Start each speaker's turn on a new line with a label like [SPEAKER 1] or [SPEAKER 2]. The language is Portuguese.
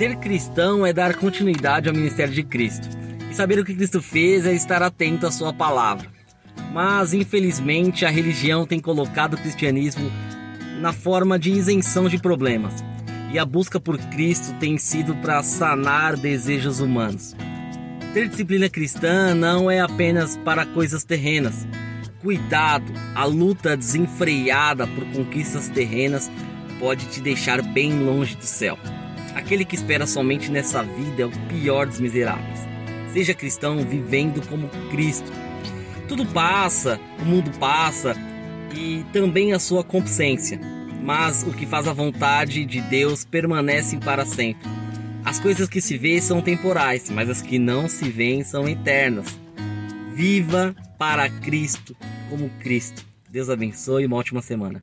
[SPEAKER 1] Ser cristão é dar continuidade ao ministério de Cristo. E saber o que Cristo fez é estar atento à sua palavra. Mas, infelizmente, a religião tem colocado o cristianismo na forma de isenção de problemas. E a busca por Cristo tem sido para sanar desejos humanos. Ter disciplina cristã não é apenas para coisas terrenas. Cuidado, a luta desenfreada por conquistas terrenas pode te deixar bem longe do céu. Aquele que espera somente nessa vida é o pior dos miseráveis. Seja cristão vivendo como Cristo. Tudo passa, o mundo passa e também a sua consciência, mas o que faz a vontade de Deus permanece para sempre. As coisas que se vê são temporais, mas as que não se veem são eternas. Viva para Cristo como Cristo. Deus abençoe e uma ótima semana.